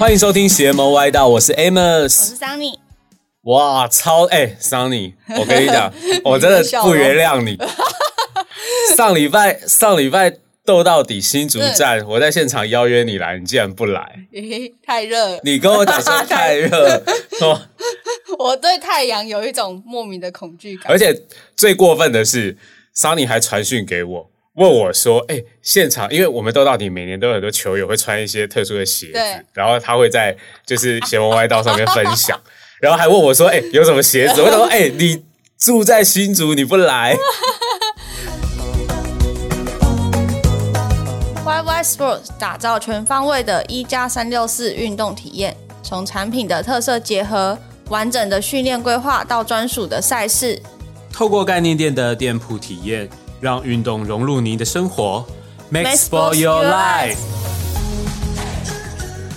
欢迎收听邪魔歪道，我是 Amos，我是 Sunny。哇，超哎，Sunny，我跟你讲，我真的不原谅你。上礼拜上礼拜斗到底新竹站，我在现场邀约你来，你竟然不来，太热。你跟我讲说太热，我对太阳有一种莫名的恐惧感。而且最过分的是，Sunny 还传讯给我。问我说：“哎，现场，因为我们都到底每年都有很多球友会穿一些特殊的鞋子，然后他会在就是邪魔歪道上面分享，然后还问我说：‘哎，有什么鞋子？’我说：‘哎，你住在新竹，你不来。’Y Y Sports 打造全方位的一加三六四运动体验，从产品的特色结合完整的训练规划到专属的赛事，透过概念店的店铺体验。”让运动融入您的生活，Make Sport Your Life。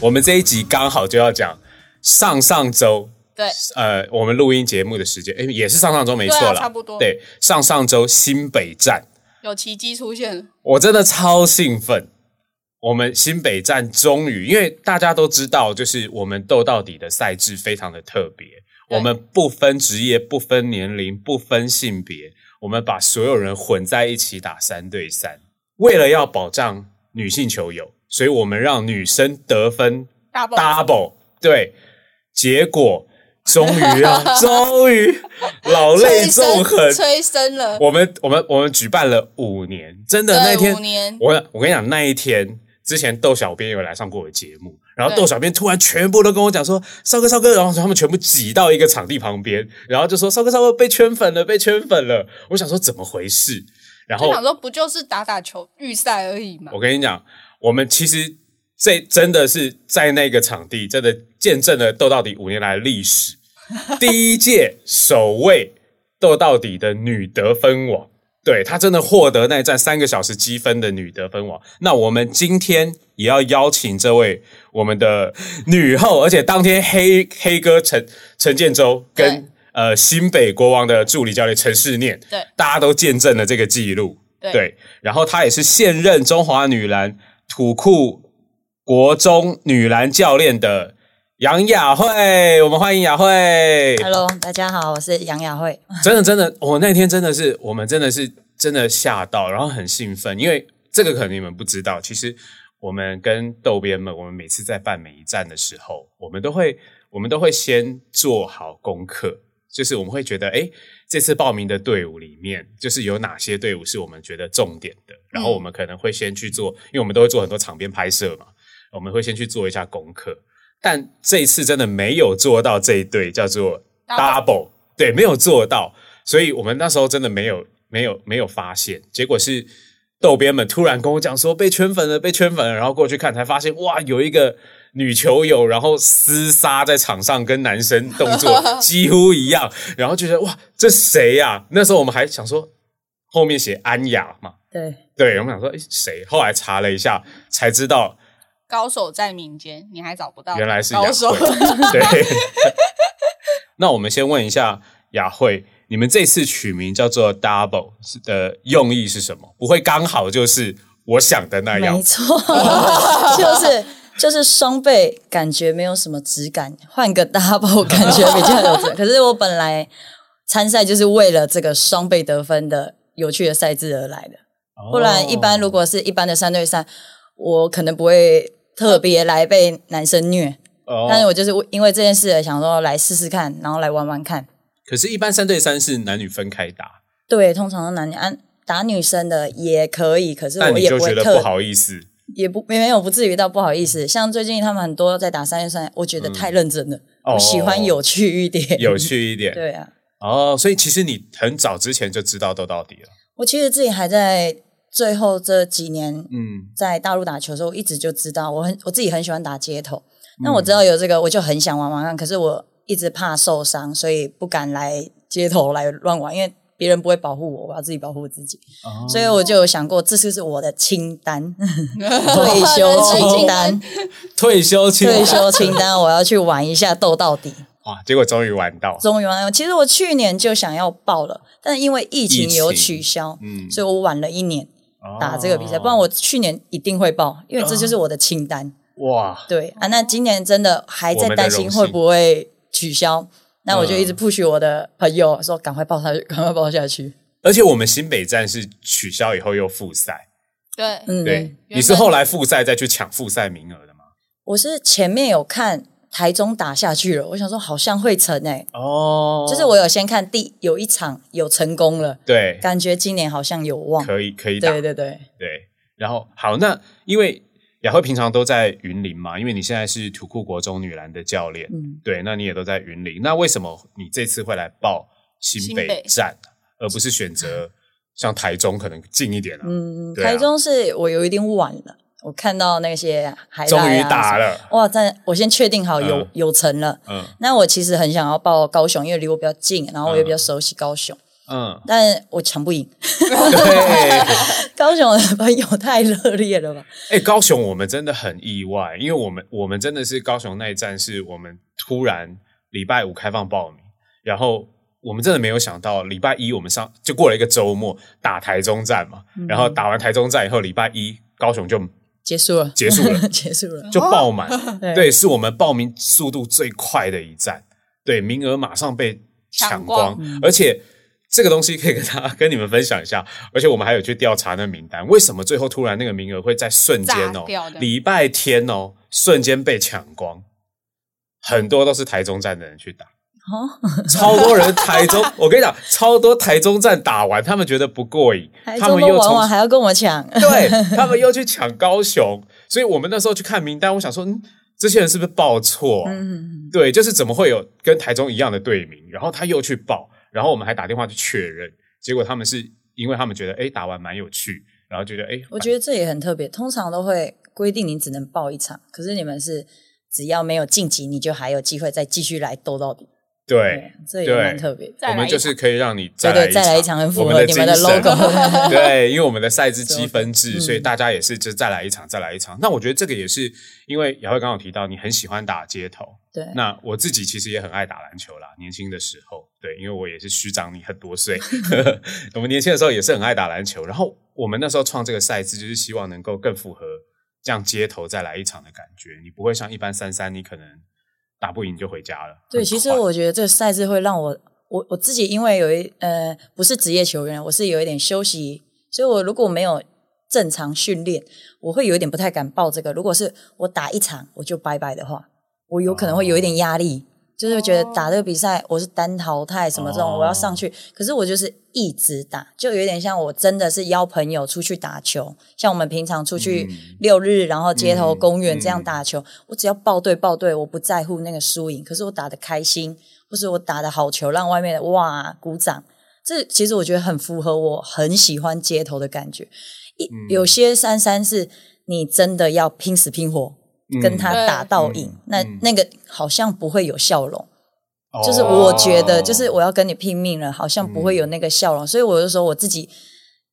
我们这一集刚好就要讲上上周，对，呃，我们录音节目的时间，哎，也是上上周没错了，差不多。对，上上周新北站有奇迹出现，我真的超兴奋。我们新北站终于，因为大家都知道，就是我们斗到底的赛制非常的特别，我们不分职业、不分年龄、不分性别。我们把所有人混在一起打三对三，为了要保障女性球友，所以我们让女生得分 double。对，结果终于啊，终于老泪纵横，催生了。我们我们我们举办了五年，真的那天，五年。我我跟你讲，那一天之前窦小编有来上过我的节目。然后窦小编突然全部都跟我讲说：“少哥，少哥！”然后他们全部挤到一个场地旁边，然后就说：“少哥，少哥被圈粉了，被圈粉了。”我想说怎么回事？然后想说不就是打打球预赛而已吗？我跟你讲，我们其实这真的是在那个场地，真的见证了斗到底五年来的历史，第一届首位斗到底的女得分王。对她真的获得那一站三个小时积分的女得分王。那我们今天也要邀请这位我们的女后，而且当天黑黑哥陈陈建州跟呃新北国王的助理教练陈世念，对，大家都见证了这个记录。对，然后她也是现任中华女篮土库国中女篮教练的杨雅慧，我们欢迎雅慧。Hello，大家好，我是杨雅慧。真的，真的，我那天真的是，我们真的是。真的吓到，然后很兴奋，因为这个可能你们不知道，其实我们跟豆编们，我们每次在办每一站的时候，我们都会，我们都会先做好功课，就是我们会觉得，哎，这次报名的队伍里面，就是有哪些队伍是我们觉得重点的，然后我们可能会先去做，因为我们都会做很多场边拍摄嘛，我们会先去做一下功课，但这一次真的没有做到这一对叫做 double，对，没有做到，所以我们那时候真的没有。没有没有发现，结果是豆编们突然跟我讲说被圈粉了，被圈粉了，然后过去看才发现，哇，有一个女球友，然后厮杀在场上，跟男生动作 几乎一样，然后就觉得哇，这谁呀？那时候我们还想说后面写安雅嘛，对对，我们想说诶谁？后来查了一下才知道，高手在民间，你还找不到，原来是高手。对，那我们先问一下雅慧。你们这次取名叫做 Double 的用意是什么？不会刚好就是我想的那样？没错，就是就是双倍，感觉没有什么质感，换个 Double 感觉比较有质。可是我本来参赛就是为了这个双倍得分的有趣的赛制而来的，不然一般如果是一般的三对三，我可能不会特别来被男生虐。但是我就是因为这件事想说来试试看，然后来玩玩看。可是，一般三对三是男女分开打。对，通常都男女安打女生的也可以，可是我也不会特不好意思，也不没有不至于到不好意思。像最近他们很多在打三对三，我觉得太认真了。我喜欢有趣一点，有趣一点。对啊。哦，所以其实你很早之前就知道斗到底了。我其实自己还在最后这几年，嗯，在大陆打球的时候，一直就知道我很我自己很喜欢打街头。那我知道有这个，我就很想玩玩看。可是我。一直怕受伤，所以不敢来街头来乱玩，因为别人不会保护我，我要自己保护自己。所以我就有想过，这次是我的 清单，退休清单，退休清退休清单，我要去玩一下斗到底。哇！结果终于玩到，终于玩到。其实我去年就想要报了，但因为疫情有取消，嗯，所以我晚了一年打这个比赛。不然我去年一定会报，因为这就是我的清单。哇，对啊，那今年真的还在担心会不会取消，那我就一直 push 我的朋友说赶快报下去，赶快报下去。而且我们新北站是取消以后又复赛，对，嗯，对，你是后来复赛再去抢复赛名额的吗？我是前面有看台中打下去了，我想说好像会成诶、哦，就是我有先看第有一场有成功了，对，感觉今年好像有望。可以可以打，对对对，对，然后好，那因为雅慧平常都在云林嘛，因为你现在是土库国中女篮的教练，嗯，对，那你也都在云林，那为什么你这次会来报新北站，而不是选择像台中可能近一点啊？嗯，啊。台中是我有一点晚了，我看到那些海终于打了，哇！但我先确定好有、嗯有成了。嗯那我其实很想要报高雄，因为离我比较近，然后我也比较熟悉高雄，嗯，但我抢不赢。对，高雄的朋友太热烈了吧？哎、高雄我们真的很意外，因为我们我们真的是高雄那一站，是我们突然礼拜五开放报名，然后我们真的没有想到礼拜一我们上就过了一个周末打台中站嘛，然后打完台中站以后，礼拜一高雄就结束了，结束了。结束了。就爆满，对。对，是我们报名速度最快的一站，对，名额马上被抢抢光，光而且。这个东西可以跟大家跟你们分享一下，而且我们还有去调查那名单，为什么最后突然那个名额会在瞬间哦？礼拜天哦，瞬间被抢光，很多都是台中站的人去打，哦，超多人台中，我跟你讲，超多台中站打完，他们觉得不过瘾，他们又从都玩完还要跟我抢，对他们又去抢高雄，所以我们那时候去看名单，我想说，嗯，这些人是不是报错？嗯，对，就是怎么会有跟台中一样的队名，然后他又去报，然后我们还打电话去确认，结果他们是因为他们觉得，哎，打完蛮有趣，然后觉得，哎，我觉得这也很特别。通常都会规定你只能报一场，可是你们是只要没有晋级，你就还有机会再继续来斗到底。对，这也对蛮特别我们就是可以让你对再来对，再来一场很符我们合你们的精神 logo。对，因为我们的赛制积分制，嗯所以大家也是就再来一场，再来一场。那我觉得这个也是因为雅慧刚刚有提到，你很喜欢打街头。对，那我自己其实也很爱打篮球啦，年轻的时候，对，因为我也是虚长你很多岁，我们年轻的时候也是很爱打篮球。然后我们那时候创这个赛制，就是希望能够更符合这样街头再来一场的感觉。你不会像一般三三，你可能打不赢就回家了。对，其实我觉得这个赛制会让我，我我自己因为有一呃不是职业球员，我是有一点休息，所以我如果没有正常训练，我会有一点不太敢报这个。如果是我打一场我就拜拜的话，我有可能会有一点压力，就是会觉得打这个比赛我是单淘汰什么这种，哦我要上去，可是我就是一直打，就有点像我真的是邀朋友出去打球，像我们平常出去嗯。六日，然后街头嗯公园这样嗯。打球，我只要报对报对，我不在乎那个输赢，可是我打的开心，或是我打的好球，让外面的哇鼓掌。这其实我觉得很符合我很喜欢街头的感觉。一、嗯。有些三三是你真的要拼死拼活、跟他打到赢，嗯那、嗯。那个好像不会有笑容。哦。就是我觉得，就是我要跟你拼命了，好像不会有那个笑容，所以我就说我自己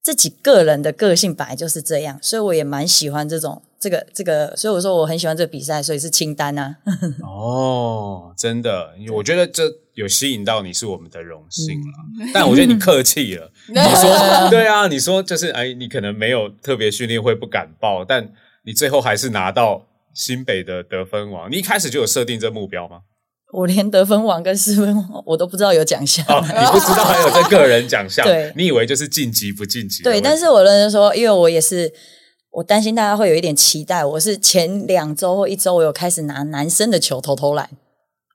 自己个人的个性本来就是这样，所以我也蛮喜欢这种这个这个，所以我说我很喜欢这个比赛，所以是清单啊。哦，真的，我觉得这有吸引到你是我们的荣幸了。但我觉得你客气了，你说对啊，你说就是哎，你可能没有特别训练会不敢报，但你最后还是拿到新北的得分王。你一开始就有设定这目标吗？我连得分王跟失分王我都不知道有奖项。哦，你不知道还有这个人奖项，对你以为就是晋级不晋级对，但是我认真说，因为我也是，我担心大家会有一点期待。我是前两周或一周，我有开始拿男生的球投投篮，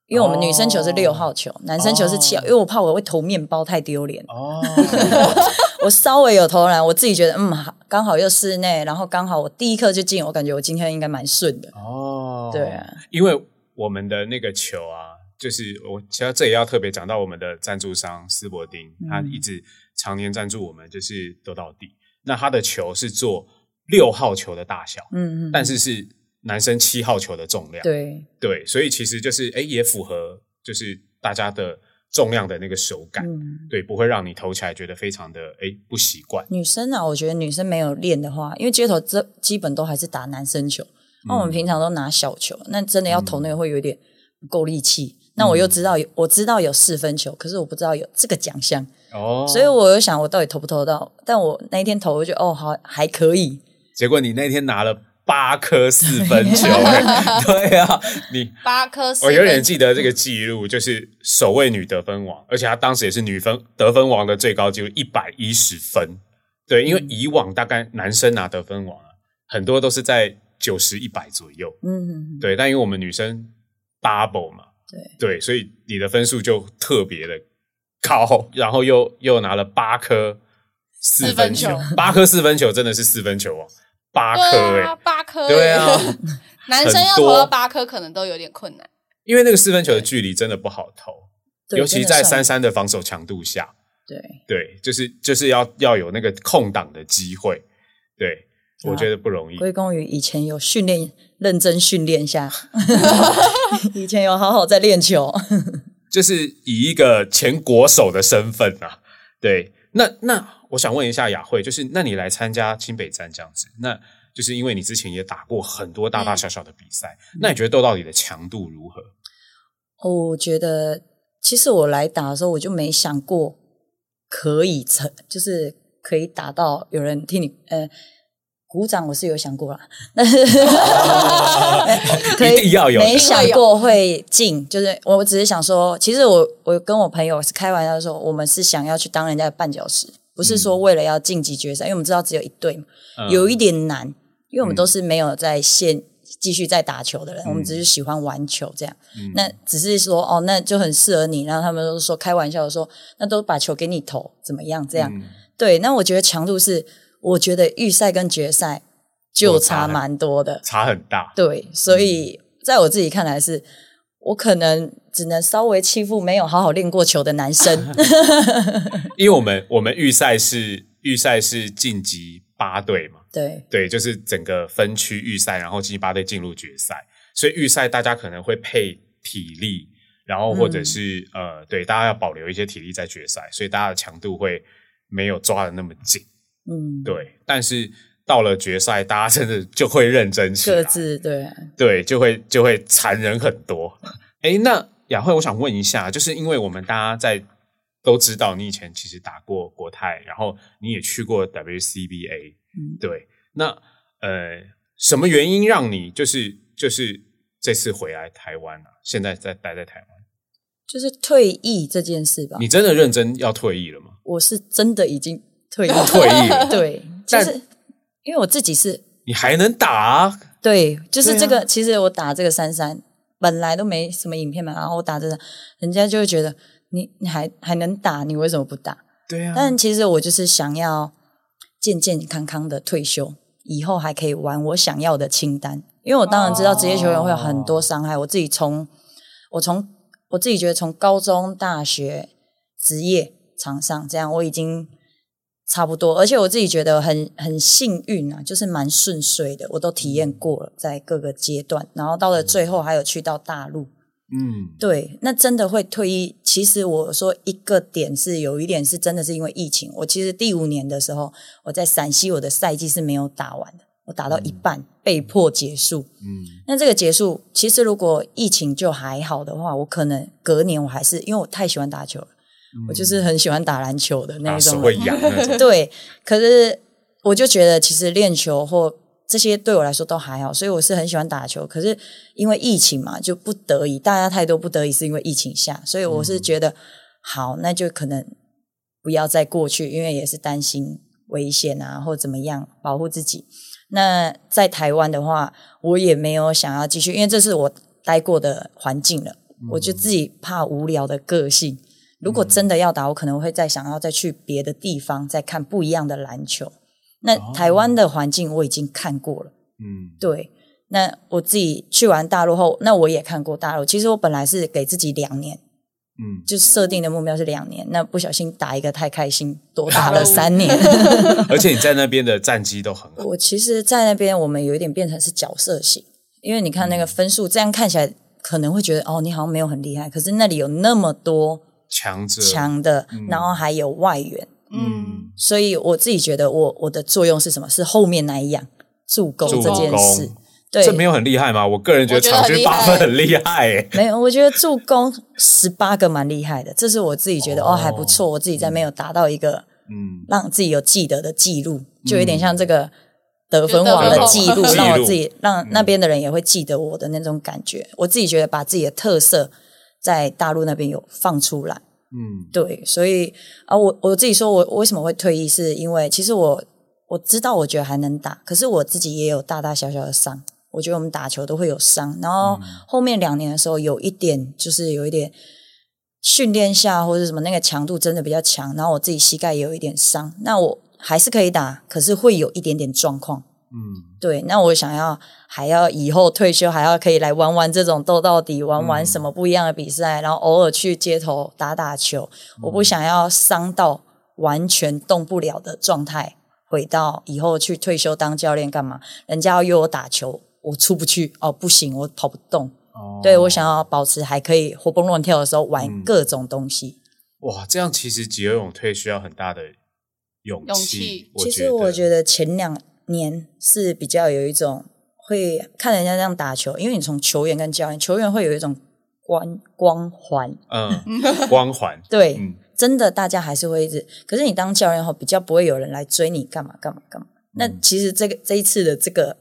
因为我们女生球是六号球，男生球是七号，因为我怕我会投面包太丢脸。哦 我稍微有投篮，我自己觉得嗯，好刚好又室内，然后刚好我第一颗就进，我感觉我今天应该蛮顺的。哦，对啊，因为我们的那个球啊，就是我其实这也要特别讲到我们的赞助商斯伯丁，他一直常年赞助我们，就是得到底。那他的球是做六号球的大小，嗯嗯，但是是男生七号球的重量，对，对，所以其实就是哎，也符合就是大家的重量的那个手感，嗯，对，不会让你投起来觉得非常的哎不习惯。女生啊，我觉得女生没有练的话，因为街头这基本都还是打男生球，那、我们平常都拿小球，那真的要投那个会有点不够力气。那我又知道有，我知道有四分球，可是我不知道有这个奖项，哦，所以我又想我到底投不投得到？但我那一天投，我就觉得哦，好还可以，结果你那天拿了八颗四分球、欸，对啊，你八颗四我有点记得这个记录，就是首位女得分王，而且她当时也是女分得分王的最高纪录一百一十分。对，因为以往大概男生拿得分王啊，很多都是在九十一百左右。嗯，对，但因为我们女生 double 嘛，对。对，所以你的分数就特别的高，然后又又拿了八颗四分球。八颗四分球真的是四分球哦，八颗哎、八颗，对啊，男生要投到八颗可能都有点困难。因为那个四分球的距离真的不好投，尤其在真的算珊珊的防守强度下，对，对，就是就是要要有那个空档的机会，对啊。我觉得不容易。归功于以前有训练，认真训练下，以前有好好在练球。就是以一个前国手的身份啊，对，那那我想问一下雅慧，就是那你来参加清北站这样子，那就是因为你之前也打过很多大大小小的比赛，那你觉得斗到底的强度如何？哦我觉得其实我来打的时候，我就没想过可以成，就是可以打到有人替你呃鼓掌，我是有想过啦，但是 可以一定要有没想过会进，就是我只是想说，其实我我跟我朋友是开玩笑说，我们是想要去当人家的绊脚石，不是说为了要晋级决赛，因为我们知道只有一队嘛，嗯有一点难，因为我们都是没有在线继续在打球的人，我们只是喜欢玩球这样。那只是说哦，那就很适合你。然后他们都说开玩笑的说，那都把球给你投，怎么样？这样、对。那我觉得强度是，我觉得预赛跟决赛就差蛮多的。差很大，对，所以在我自己看来是，我可能只能稍微欺负没有好好练过球的男生。因为我们我们预赛是预赛是晋级八队嘛，对对，就是整个分区预赛，然后晋级八队进入决赛，所以预赛大家可能会配体力，然后或者是、呃，对，大家要保留一些体力在决赛，所以大家的强度会没有抓的那么紧，嗯，对。但是到了决赛，大家真的就会认真起来，各自对。对，就会就会残忍很多。哎，那雅慧，我想问一下，就是因为我们大家在都知道你以前其实打过国泰，然后你也去过 WCBA，嗯对，那呃，什么原因让你就是就是这次回来台湾啊？现在在待在台湾，就是退役这件事吧，你真的认真要退役了吗？我是真的已经退役 退役了对，就但是因为我自己是你还能打啊？对，就是这个。其实我打这个三三本来都没什么影片嘛，然后我打这个，人家就会觉得你你还还能打，你为什么不打？对啊但其实我就是想要健健康康的退休，以后还可以玩我想要的清单。因为我当然知道职业球员会有很多伤害，我自己从我从我自己觉得从高中、大学、职业场上这样，我已经差不多，而且我自己觉得很很幸运啊，就是蛮顺遂的，我都体验过了，在各个阶段，然后到了最后还有去到大陆，嗯，对，那真的会退役。其实我说一个点是有一点是真的是因为疫情。我其实第五年的时候，我在陕西，我的赛季是没有打完的，我打到一半、被迫结束。嗯，那这个结束，其实如果疫情就还好的话，我可能隔年我还是因为我太喜欢打球了，我就是很喜欢打篮球的那一种人。手会痒那种，对，可是我就觉得其实练球或这些对我来说都还好，所以我是很喜欢打球。可是因为疫情嘛，就不得已，大家太多不得已是因为疫情下，所以我是觉得、好，那就可能不要再过去，因为也是担心危险啊或怎么样保护自己。那在台湾的话，我也没有想要继续，因为这是我待过的环境了，我就自己怕无聊的个性。如果真的要打，我可能会再想要再去别的地方，再看不一样的篮球。那台湾的环境我已经看过了，嗯。对。那我自己去完大陆后，那我也看过大陆。其实我本来是给自己两年，嗯，就设定的目标是两年。那不小心打一个太开心，多打了三年。而且你在那边的战绩都很好，我其实，在那边我们有一点变成是角色型，因为你看那个分数，这样看起来可能会觉得哦，你好像没有很厉害，可是那里有那么多强者，强的，然后还有外援，嗯，所以我自己觉得我我的作用是什么？是后面那一样助攻这件事。对，这没有很厉害吗？我个人觉得场均八分很厉害诶。没有，我觉得助攻十八个蛮厉害的，这是我自己觉得哦。还不错，我自己在没有达到一个嗯，让自己有记得的记录，就有点像这个得分王的记录，记录。让我自己让那边的人也会记得我的那种感觉。我自己觉得把自己的特色在大陆那边有放出来，嗯，对，所以啊，我我自己说我我为什么会退役，是因为其实我我知道我觉得还能打，可是我自己也有大大小小的伤。我觉得我们打球都会有伤，然后后面两年的时候有一点就是有一点训练下或者什么那个强度真的比较强，然后我自己膝盖也有一点伤，那我还是可以打，可是会有一点点状况。嗯，对，那我想要还要以后退休还要可以来玩玩这种斗到底，玩玩什么不一样的比赛，然后偶尔去街头打打球。我不想要伤到完全动不了的状态，回到以后去退休当教练干嘛？人家要约我打球，我出不去哦，不行，我跑不动。哦对我想要保持还可以活蹦乱跳的时候玩嗯各种东西。哇，这样其实急而勇退需要很大的勇勇气气。其实我觉得，得前两年是比较有一种会看人家这样打球，因为你从球员跟教练，球员会有一种光光环，嗯，光环，对，嗯真的大家还是会一直。可是你当教练后，比较不会有人来追你干嘛干嘛干嘛。那其实这个这一次的这个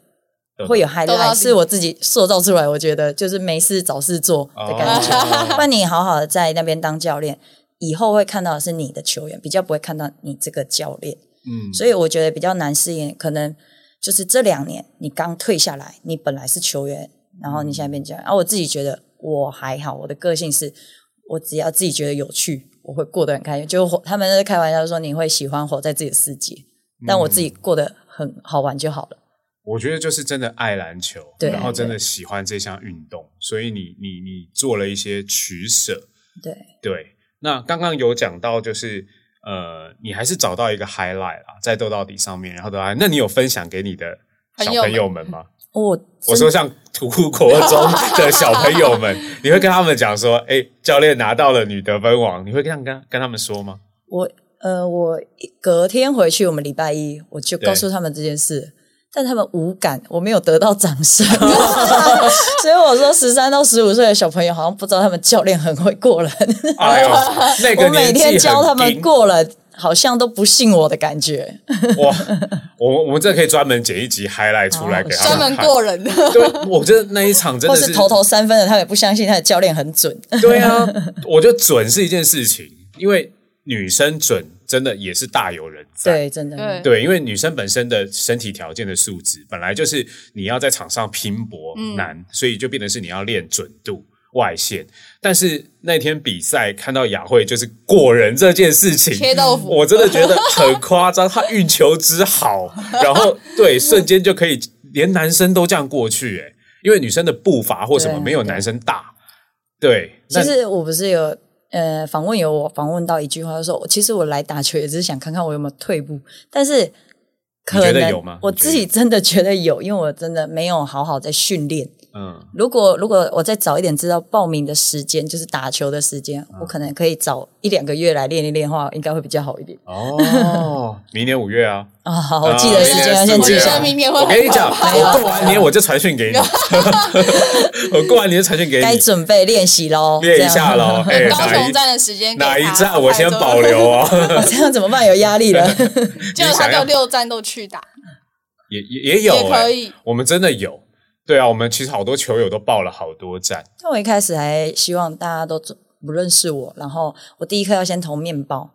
会有都 highlight，是我自己塑造出来，我觉得就是没事找事做的感觉。哦不然你好好的在那边当教练，以后会看到的是你的球员，比较不会看到你这个教练。嗯，所以我觉得比较难适应，可能就是这两年你刚退下来，你本来是球员，然后你现在变教练。啊，我自己觉得我还好，我的个性是我只要自己觉得有趣，我会过得很开心。就他们在开玩笑说你会喜欢活在自己的世界，但我自己过得很好玩就好了。我觉得就是真的爱篮球，然后真的喜欢这项运动，所以你你你做了一些取舍。对，对，那刚刚有讲到，就是呃，你还是找到一个 highlight 啦，在斗到底上面，然后的话，那你有分享给你的小朋友们吗？我我说像土库国中的小朋友们，你会跟他们讲说，哎，教练拿到了女得分王，你会这样跟跟他们说吗？我呃，我隔天回去，我们礼拜一我就告诉他们这件事，但他们无感，我没有得到掌声，所以我说十三到十五岁的小朋友好像不知道他们教练很会过人，哎呦，那个我每天教他们过人，好像都不信我的感觉。哇，我我们这可以专门剪一集 highlight 出来给他专门。过人的，对，我觉得那一场真的是头头三分的，他们也不相信他的教练很准。对啊，我觉得准是一件事情，因为女生准真的也是大有人在。对，真的，对对，因为女生本身的身体条件的素质本来就是你要在场上拼搏嗯难，所以就变成是你要练准度外线。但是那天比赛看到雅慧就是过人这件事情，切豆腐我真的觉得很夸张。她运球之好，然后对瞬间就可以连男生都这样过去，哎，因为女生的步伐或什么没有男生大。对，其那实我不是有呃访问有我访问到一句话，就说其实我来打球也只是想看看我有没有退步，但是可能我自己真的觉得有，因为我真的没有好好在训练。嗯，如果如果我再早一点知道报名的时间，就是打球的时间，嗯我可能可以早一两个月来练一练的话，应该会比较好一点。哦，明年五月啊。啊，好，我记得时间要先记下。明年会我跟你讲，很我过完年我就传讯给你，我过完年就传讯给你该，准备练习喽，练一下喽。高哪一雄站的时间哪一站我先保，留哦。这样怎么办？有压力了。就他就六站都去打，也也也有也可哎以，我们真的有。对啊，我们其实好多球友都报了好多站，那我一开始还希望大家都不认识我，然后我第一颗要先投面包，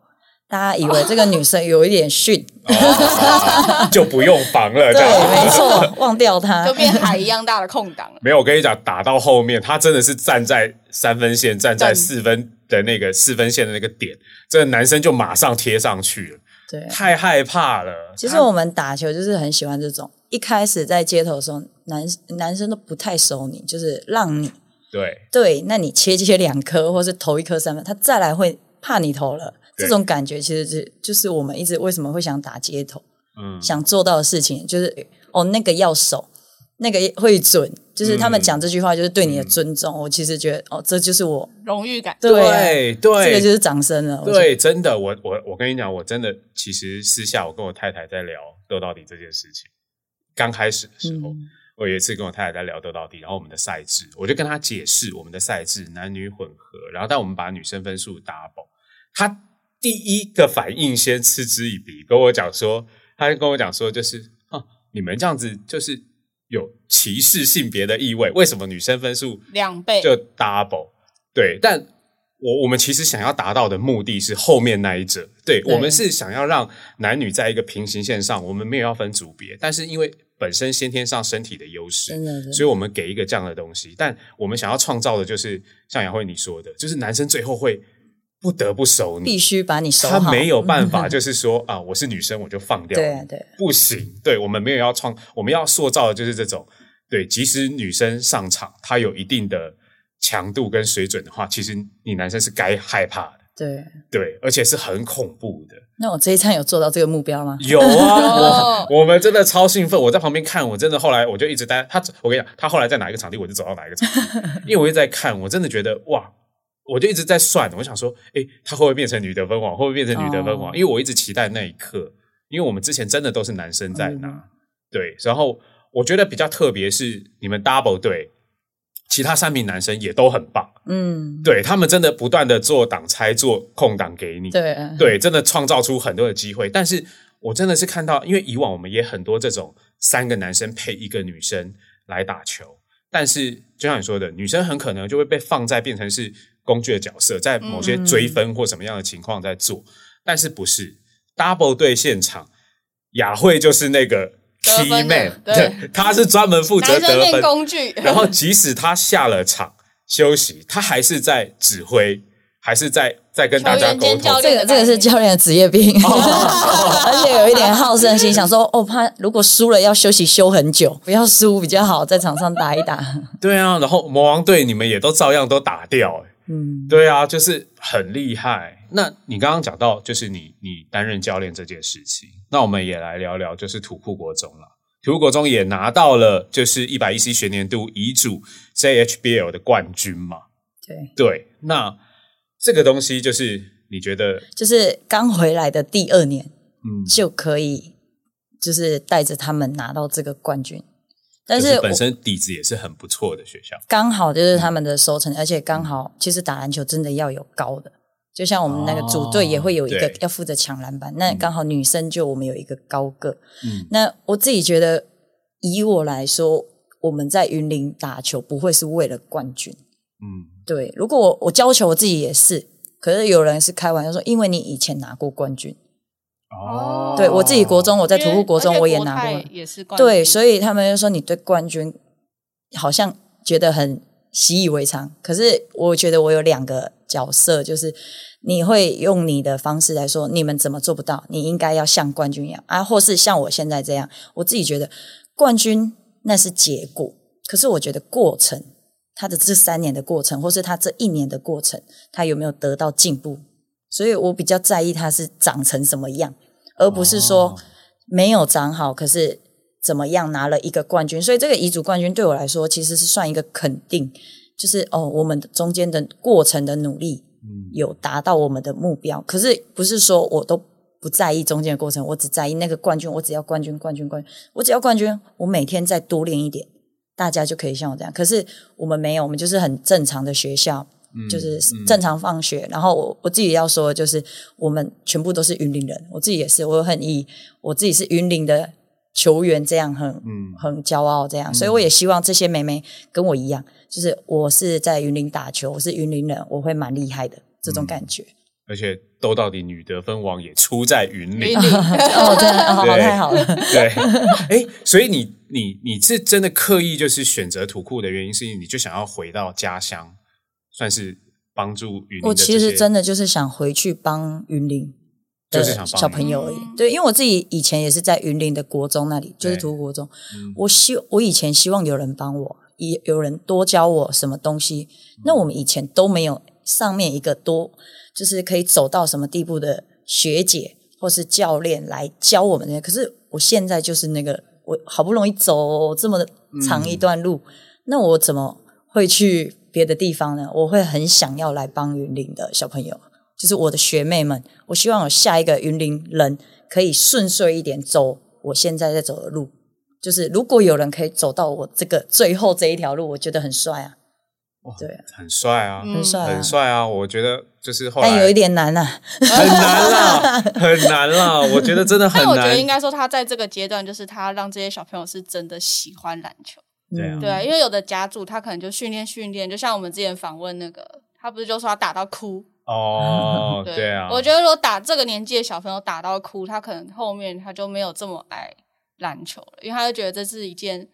大家以为这个女生有一点逊，哦 就不用防了。这对，样没错，忘掉她就。变海一样大的空档了。没有，我跟你讲，打到后面，他真的是站在三分线，站在四分的那个四分线的那个点，这个男生就马上贴上去了，对，太害怕了。其实我们打球就是很喜欢这种，一开始在街头的时候，男男生都不太熟你，就是让你对对，那你切切两颗，或是投一颗三分，他再来会怕你投了。这种感觉其实是就是我们一直为什么会想打街头，嗯想做到的事情，就是哦那个要守，那个会准，就是他们嗯讲这句话就是对你的尊重。我其实觉得哦，这就是我荣誉感，对啊对对，这个就是掌声了。对，真的，我我我跟你讲，我真的其实私下我跟我太太在聊斗到底这件事情。刚开始的时候，嗯我有一次跟我太太在聊斗到底，然后我们的赛制，我就跟她解释我们的赛制男女混合，然后但我们把女生分数 double。她第一个反应先嗤之以鼻，跟我讲说，她跟我讲说就是啊，你们这样子就是有歧视性别的意味，为什么女生分数两倍就 double？对，但我我们其实想要达到的目的是后面那一者，对对我们是想要让男女在一个平行线上，我们没有要分组别，但是因为本身先天上身体的优势，所以我们给一个这样的东西，但我们想要创造的就是像杨慧你说的，就是男生最后会不得不守你，必须把你守好。他没有办法，就是说啊，我是女生我就放掉，对啊对。不行，对我们没有要创，我们要塑造的就是这种，对，即使女生上场，她有一定的强度跟水准的话，其实你男生是该害怕的，对。对，而且是很恐怖的。那我这一餐有做到这个目标吗？有啊，我 我们真的超兴奋，我在旁边看，我真的后来我就一直待他，我跟你讲，他后来在哪一个场地，我就走到哪一个场地，因为我一直在看，我真的觉得哇，我就一直在算，我想说，诶，他会不会变成女得分王？会不会变成女得分王？哦因为我一直期待那一刻，因为我们之前真的都是男生在拿，嗯对，然后我觉得比较特别是你们 double 队，其他三名男生也都很棒，嗯，对他们真的不断的做挡拆，做空档给你，对。对，真的创造出很多的机会。但是我真的是看到，因为以往我们也很多这种三个男生配一个女生来打球，但是就像你说的，女生很可能就会被放在变成是工具的角色，在某些追分或什么样的情况在做。但是不是 double 队现场，雅慧就是那个得 key 分的 man，对。他是专门负责得分，工具，然后即使他下了场休息，他还是在指挥，还是在在跟大家沟通。这个这个是教练的职业病，而且有一点好胜心，想说哦，怕如果输了要休息休很久，不要输比较好，在场上打一打。对啊，然后魔王队你们也都照样都打掉、欸，嗯，对啊，就是很厉害。那你刚刚讲到就是你你担任教练这件事情，那我们也来聊聊就是土库国中了。土库国中也拿到了就是一百一十学年度乙组 JHBL 的冠军嘛？对，对，那这个东西就是你觉得就是刚回来的第二年嗯，就可以，就是带着他们拿到这个冠军。但就是是本身底子也是很不错的学校，刚好就是他们的收成，而且刚好其实打篮球真的要有高的，就像我们那个组队也会有一个要负责抢篮板，那刚好女生就我们有一个高个。嗯那我自己觉得，以我来说，我们在云林打球不会是为了冠军。嗯，对，如果我我教球，我自己也是，可是有人是开玩笑说，因为你以前拿过冠军。哦对我自己国中，我在因为土库国中我也拿过。也是冠军对，所以他们就说你对冠军好像觉得很习以为常。可是我觉得我有两个角色，就是你会用你的方式来说，你们怎么做不到？你应该要像冠军一样啊，或是像我现在这样。我自己觉得冠军那是结果，可是我觉得过程，他的这三年的过程，或是他这一年的过程，他有没有得到进步？所以我比较在意他是长成什么样，而不是说哦没有长好，可是怎么样拿了一个冠军。所以这个乙组冠军对我来说其实是算一个肯定，就是哦，我们中间的过程的努力嗯有达到我们的目标。可是不是说我都不在意中间的过程，我只在意那个冠军，我只要冠军，冠军，冠军，我只要冠军，我每天再多练一点，大家就可以像我这样。可是我们没有，我们就是很正常的学校。就是正常放学，然后我我自己要说，的就是我们全部都是云林人，我自己也是，我很以我自己是云林的球员这样很嗯。很骄傲这样，所以我也希望这些妹妹跟我一样，就是我是在云林打球，我是云林人，我会蛮厉害的这种感觉。而且斗到底女得分王也出在云林。哦，真的太好了，对，哎，所以你你你是真的刻意就是选择土库的原因，是因为你就想要回到家乡，算是帮助云林我其实真的的就是想回去帮云林的就是小朋友而已。对，因为我自己以前也是在云林的国中那里，就是对图国中。嗯我希我以前希望有人帮我，也有人多教我什么东西。那我们以前都没有上面一个多，就是可以走到什么地步的学姐或是教练来教我们。可是我现在就是那个，我好不容易走这么长一段路，那我怎么会去别的地方呢？我会很想要来帮云林的小朋友，就是我的学妹们。我希望有下一个云林人可以顺遂一点走我现在在走的路。就是如果有人可以走到我这个最后这一条路，我觉得很帅啊！对啊，很帅啊，嗯很帅、啊，很帅啊！我觉得就是后来但有一点难啊。很难啦，很难啦。我觉得真的很但我觉得应难。该说，他在这个阶段，就是他让这些小朋友是真的喜欢篮球。对啊嗯对啊，因为有的家族他可能就训练训练，就像我们之前访问那个，他不是就说他打到哭？哦，对啊，我觉得如果打这个年纪的小朋友打到哭，他可能后面他就没有这么爱篮球了，因为他就觉得这是一件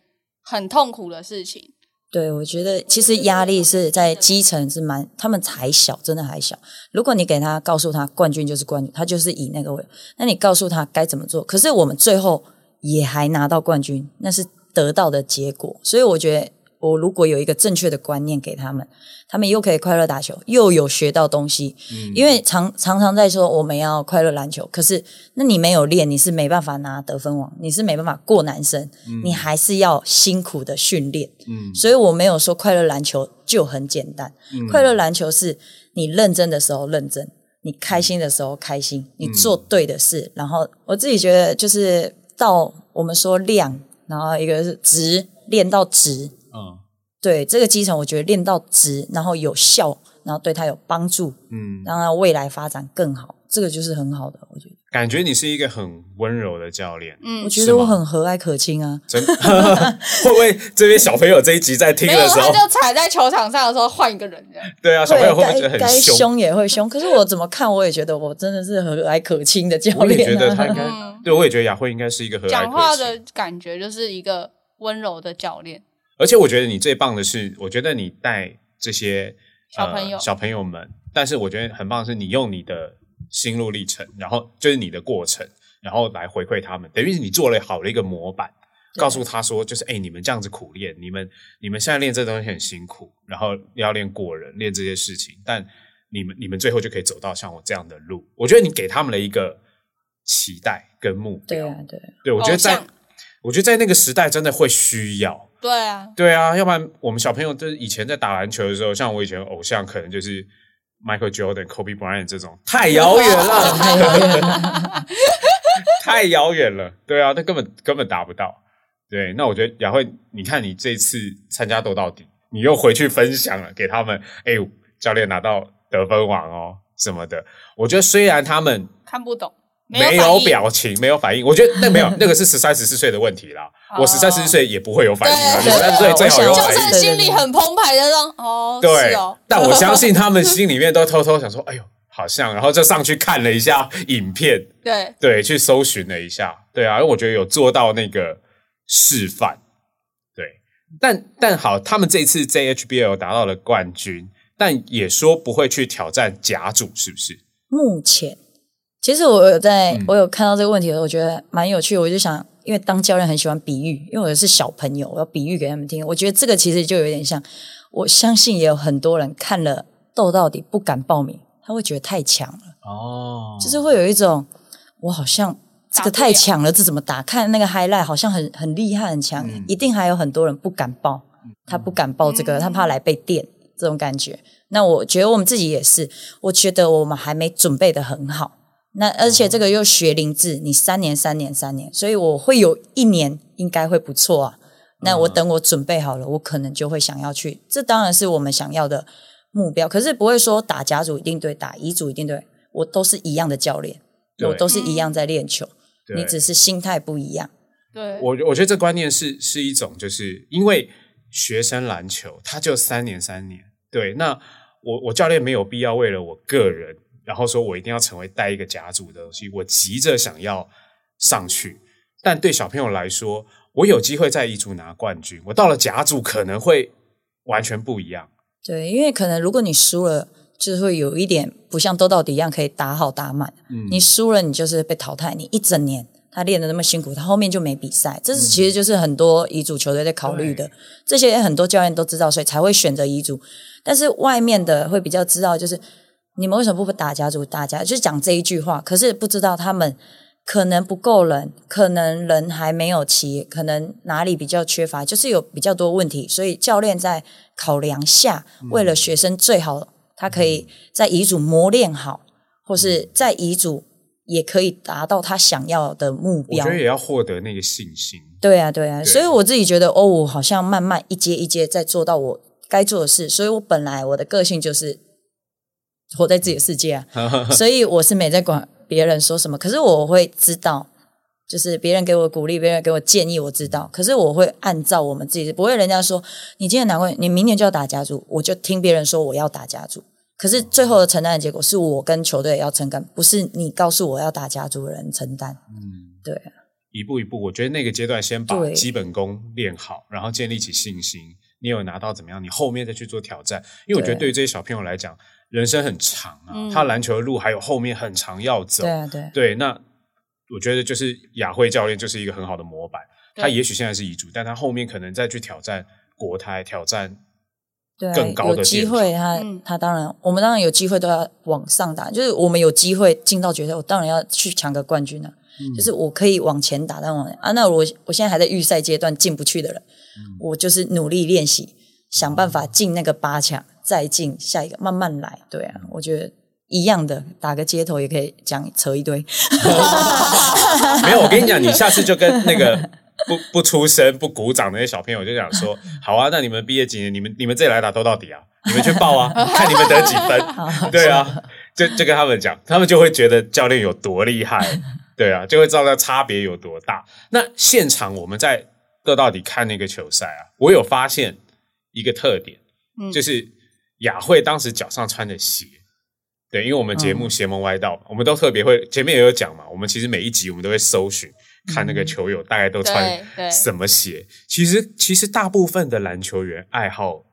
很痛苦的事情。对，我觉得其实压力是在基层是蛮，他们还小，真的还小。如果你给他告诉他冠军就是冠军，他就是以那个为，那你告诉他该怎么做。可是我们最后也还拿到冠军，那是得到的结果。所以我觉得，我如果有一个正确的观念给他们，他们又可以快乐打球，又有学到东西。因为常常常在说我们要快乐篮球，可是那你没有练，你是没办法拿得分王，你是没办法过男生，你还是要辛苦的训练。嗯所以我没有说快乐篮球就很简单，快乐篮球是你认真的时候认真，你开心的时候开心，你做对的事。然后我自己觉得就是到我们说量，然后一个是值，练到值。嗯对这个基层，我觉得练到值，然后有效，然后对他有帮助，嗯，让他未来发展更好，这个就是很好的。我觉得，感觉你是一个很温柔的教练。嗯我，觉得我很和蔼可亲啊。真 会不会这边小朋友这一集在听的时候他，就踩在球场上的时候换一个人这样。对啊，小朋友会不会觉得该该很凶？凶也会凶，可是我怎么看，我也觉得我真的是和蔼可亲的教我也练、啊。觉得他 应该嗯，对我也觉得雅慧应该是一个和蔼讲话可亲的感觉就是一个温柔的教练。而且我觉得你最棒的是，我觉得你带这些小朋友呃、小朋友们，但是我觉得很棒的是，你用你的心路历程，然后就是你的过程，然后来回馈他们，等于是你做了好的一个模板，告诉他说，就是哎、你们这样子苦练，你们你们现在练这东西很辛苦，然后要练过人，练这些事情，但你们你们最后就可以走到像我这样的路。我觉得你给他们了一个期待跟目标，对啊，对啊，对我觉得在我觉得在那个时代真的会需要。对啊，对啊，要不然我们小朋友就是以前在打篮球的时候，像我以前偶像可能就是 Michael Jordan、Kobe Bryant 这种，太遥远了，太遥远了。太遥远了。对啊，那根本根本达不到。对，那我觉得雅慧，你看你这次参加斗到底，你又回去分享了给他们，哎，教练拿到得分王哦什么的。我觉得虽然他们看不懂，没有表情，没有反应，我觉得那没有，那个是十三十四岁的问题啦。哦我十三十四岁也不会有反应十三岁最好有反应就。是心里很澎湃的让哦，对，哦，但我相信他们心里面都偷偷想说：“哎呦，好像。”然后就上去看了一下影片，对，对，去搜寻了一下，对啊，因为我觉得有做到那个示范，对。但但好，他们这一次 JHBL 达到了冠军，但也说不会去挑战甲组，是不是？目前，其实我有在、嗯我有看到这个问题的时候，我觉得蛮有趣的。我就想，因为当教练很喜欢比喻，因为我是小朋友，我要比喻给他们听。我觉得这个其实就有点像，我相信也有很多人看了斗到底不敢报名，他会觉得太强了，哦就是会有一种我好像。这个太强了，这怎么打？看那个 highlight 好像很很厉害很强，嗯一定还有很多人不敢报，他不敢报这个，他怕来被电这种感觉。那我觉得我们自己也是，我觉得我们还没准备的很好。那而且这个又学龄制，你三年、三年、三年，所以我会有一年应该会不错啊。那我等我准备好了，我可能就会想要去。这当然是我们想要的目标，可是不会说打甲组一定对，打乙组一定对。我都是一样的教练，我都是一样在练球，你只是心态不一样。对，我我觉得这观念是是一种，就是因为学生篮球他就三年三年，对，那我我教练没有必要为了我个人，然后说我一定要成为带一个甲组的东西，我急着想要上去，但对小朋友来说，我有机会在乙组拿冠军，我到了甲组可能会完全不一样，对，因为可能如果你输了，就是会有一点不像斗到底一样可以打好打满。嗯你输了，你就是被淘汰。你一整年他练的那么辛苦，他后面就没比赛。这是其实就是很多乙组球队在考虑的，这些很多教练都知道，所以才会选择乙组。但是外面的会比较知道，就是你们为什么不打家族？打家就是讲这一句话，可是不知道他们。可能不够人，可能人还没有齐，可能哪里比较缺乏，就是有比较多问题，所以教练在考量下，为了学生最好，他可以在遗嘱磨练好，或是在遗嘱也可以达到他想要的目标我觉。得也要获得那个信心。对啊，对啊，对所以我自己觉得，哦，我好像慢慢一阶一阶在做到我该做的事，所以我本来我的个性就是活在自己的世界啊，所以我是没在管别人说什么，可是我会知道。就是别人给我鼓励，别人给我建议，我知道。可是我会按照我们自己，不会人家说你今天难过，你明年就要打家族，我就听别人说我要打家族。可是最后的承担的结果是我跟球队要承担，不是你告诉我要打家族的人承担。嗯，对。一步一步，我觉得那个阶段先把基本功练好，然后建立起信心。你有拿到怎么样？你后面再去做挑战。因为我觉得对对于这些小朋友来讲，人生很长啊，嗯他篮球的路还有后面很长要走。对啊，对，对，那我觉得就是雅慧教练就是一个很好的模板。他也许现在是遗嘱，但他后面可能再去挑战国台，挑战更高的机会他，嗯他当然，我们当然有机会都要往上打。就是我们有机会进到决赛，我当然要去抢个冠军啊。嗯就是我可以往前打，但往啊，那我我现在还在预赛阶段进不去的人，嗯我就是努力练习，想办法进那个八强，再进下一个，慢慢来。对啊，我觉得一样的，打个街头也可以讲扯一堆。没有，我跟你讲，你下次就跟那个 不不出声、不鼓掌的那些小朋友就讲说，好啊，那你们毕业几年？你们你们自己来打斗到底啊？你们去报啊，看你们得几分。对啊，就就跟他们讲，他们就会觉得教练有多厉害。对啊，就会知道那差别有多大。那现场我们在斗到底看那个球赛啊，我有发现一个特点，嗯就是雅慧当时脚上穿的鞋。对，因为我们节目邪门歪道，我们都特别会前面也有讲嘛，我们其实每一集我们都会搜寻看那个球友大概都穿什么鞋。其实其实大部分的篮球员爱好的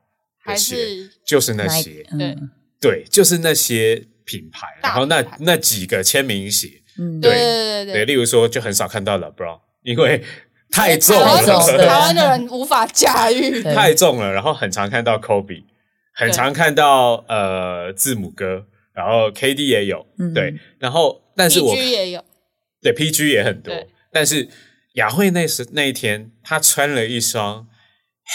还鞋是就是那些，对嗯。对，就是那些品牌，然后那那几个签名鞋，嗯，对对对对对，例如说就很少看到 LeBron，因为太重了，台湾的人无法驾驭。太重了，然后很常看到 Kobe，很常看到呃字母哥，然后 KD 也有，嗯对，然后但是我 PG 也有，对 PG 也很多，但是雅慧那时那一天，她穿了一双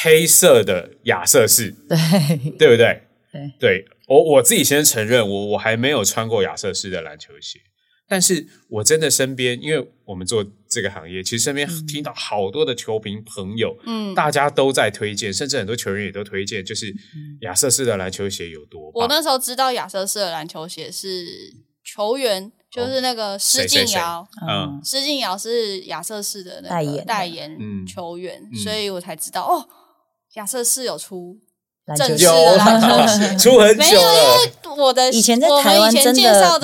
黑色的亚瑟士，对。对不对？对。对我我自己先承认，我我还没有穿过亚瑟士的篮球鞋，但是我真的身边，因为我们做这个行业，其实身边听到好多的球评朋友，嗯，大家都在推荐，甚至很多球员也都推荐，就是亚瑟士的篮球鞋有多棒。我那时候知道亚瑟士的篮球鞋是球员，就是那个施谁谁谁？晋尧，嗯，施晋尧是亚瑟士的那个代言代言嗯。球员，嗯。所以我才知道哦，亚瑟士有出正式篮球鞋。出很没有，因久了，为我的以前在台湾以前介真的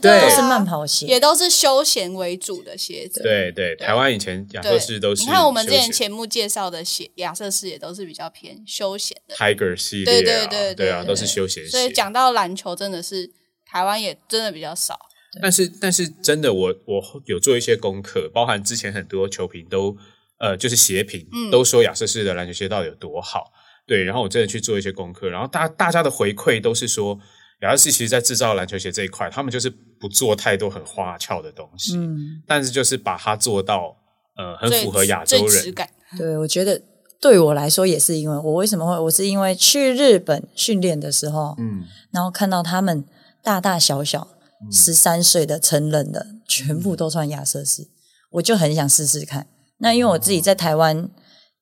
对啊都是慢跑鞋，也都是休闲为主的鞋子。对对，台湾以前亚瑟士都是你看我们之前休闲节目介绍的鞋，亚瑟士也都是比较偏休闲的，Tiger 系列、啊，对对对对啊，都是休闲鞋。所以讲到篮球，真的是台湾也真的比较少。但是但是真的我，我有做一些功课，包含之前很多球评都呃，就是鞋评、嗯都说亚瑟士的篮球鞋到底有多好。对，然后我真的去做一些功课，然后大大家的回馈都是说，亚瑟士其实在制造篮球鞋这一块，他们就是不做太多很花俏的东西，嗯，但是就是把它做到呃很符合亚洲人。最质感。对，我觉得对我来说也是因为我为什么会，我是因为去日本训练的时候，嗯，然后看到他们大大小小十三岁的成人的全部都穿亚瑟士，我就很想试试看。那因为我自己在台湾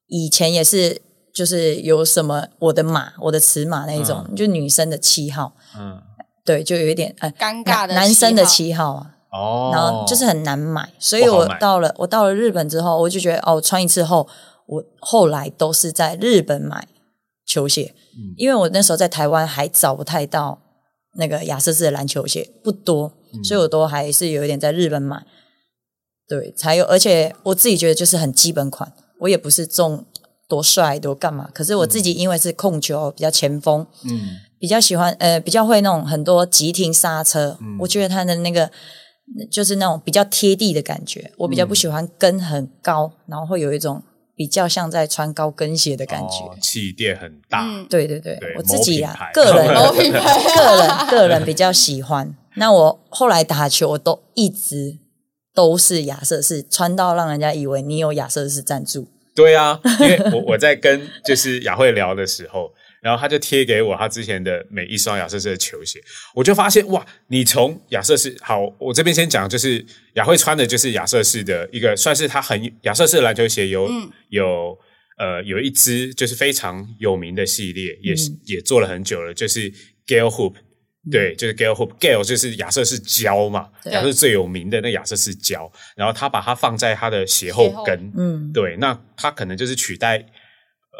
以前也是，就是有什么我的码、我的尺码那一种，就女生的七号，嗯，对，就有一点呃尴尬的男男生的七七号啊，哦，然后就是很难买，所以不好买。我到了我到了日本之后，我就觉得哦，穿一次后，我后来都是在日本买球鞋，嗯。因为我那时候在台湾还找不太到那个亚瑟士的篮球鞋，不多，嗯。所以我都还是有一点在日本买，对，才有，而且我自己觉得就是很基本款，我也不是中多帅多干嘛，可是我自己因为是控球比较前锋，嗯。比较喜欢呃比较会那种很多急停刹车，嗯。我觉得他的那个就是那种比较贴地的感觉，我比较不喜欢跟很高，然后会有一种比较像在穿高跟鞋的感觉。哦气垫很大，嗯，对对对，对我自己啊，个人某品牌。个人 个人比较喜欢。那我后来打球我都一直都是亚瑟士，穿到让人家以为你有亚瑟士赞助。对啊，因为我我在跟就是雅慧聊的时候，然后他就贴给我他之前的每一双亚瑟士的球鞋，我就发现哇，你从亚瑟士好，我这边先讲，就是雅慧穿的就是亚瑟士的一个，算是他很亚瑟士的篮球鞋有、嗯有呃有一支就是非常有名的系列，也嗯是、也做了很久了，就是 Gale Hoop。对，就是 Gale Hope，Gale 就是亚瑟士胶嘛，亚瑟最有名的那亚瑟士胶，然后他把它放在他的鞋后跟，嗯，对，那它可能就是取代